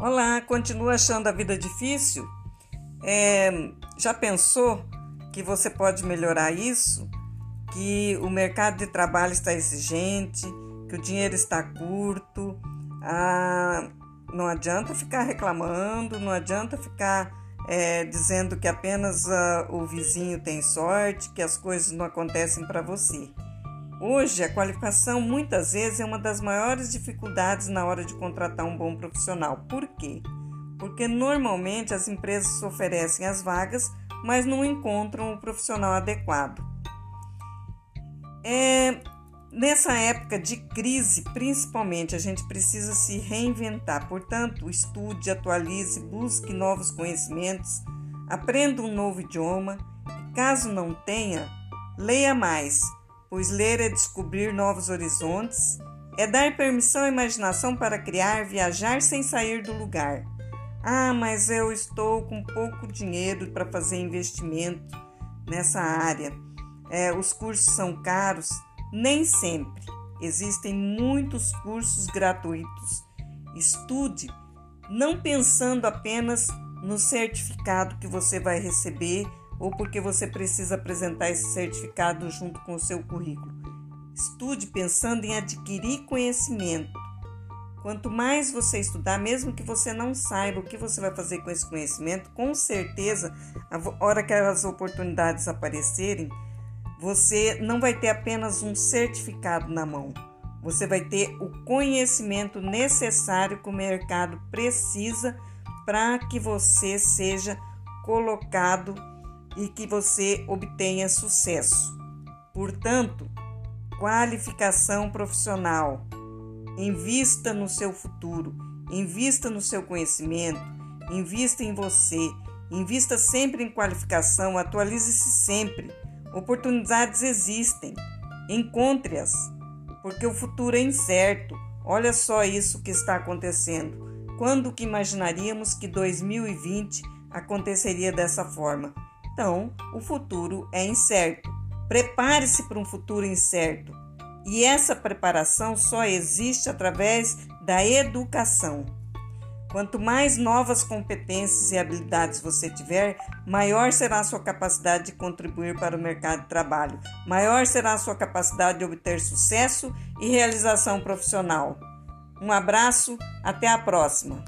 Olá, continua achando a vida difícil? É, já pensou que você pode melhorar isso? Que o mercado de trabalho está exigente, que o dinheiro está curto, ah, não adianta ficar reclamando, não adianta ficar é, dizendo que apenas ah, o vizinho tem sorte, que as coisas não acontecem para você. Hoje, a qualificação muitas vezes é uma das maiores dificuldades na hora de contratar um bom profissional. Por quê? Porque normalmente as empresas oferecem as vagas, mas não encontram o profissional adequado. É, nessa época de crise, principalmente, a gente precisa se reinventar. Portanto, estude, atualize, busque novos conhecimentos, aprenda um novo idioma e, caso não tenha, leia mais pois ler é descobrir novos horizontes, é dar permissão à imaginação para criar, viajar sem sair do lugar. Ah, mas eu estou com pouco dinheiro para fazer investimento nessa área. É, os cursos são caros? Nem sempre. Existem muitos cursos gratuitos. Estude, não pensando apenas no certificado que você vai receber ou porque você precisa apresentar esse certificado junto com o seu currículo. Estude pensando em adquirir conhecimento. Quanto mais você estudar, mesmo que você não saiba o que você vai fazer com esse conhecimento, com certeza, a hora que as oportunidades aparecerem, você não vai ter apenas um certificado na mão. Você vai ter o conhecimento necessário que o mercado precisa para que você seja colocado e que você obtenha sucesso. Portanto, qualificação profissional. Invista no seu futuro, invista no seu conhecimento, invista em você, invista sempre em qualificação, atualize-se sempre. Oportunidades existem, encontre-as, porque o futuro é incerto. Olha só isso que está acontecendo. Quando que imaginaríamos que 2020 aconteceria dessa forma? Então, o futuro é incerto. Prepare-se para um futuro incerto. E essa preparação só existe através da educação. Quanto mais novas competências e habilidades você tiver, maior será a sua capacidade de contribuir para o mercado de trabalho, maior será a sua capacidade de obter sucesso e realização profissional. Um abraço, até a próxima!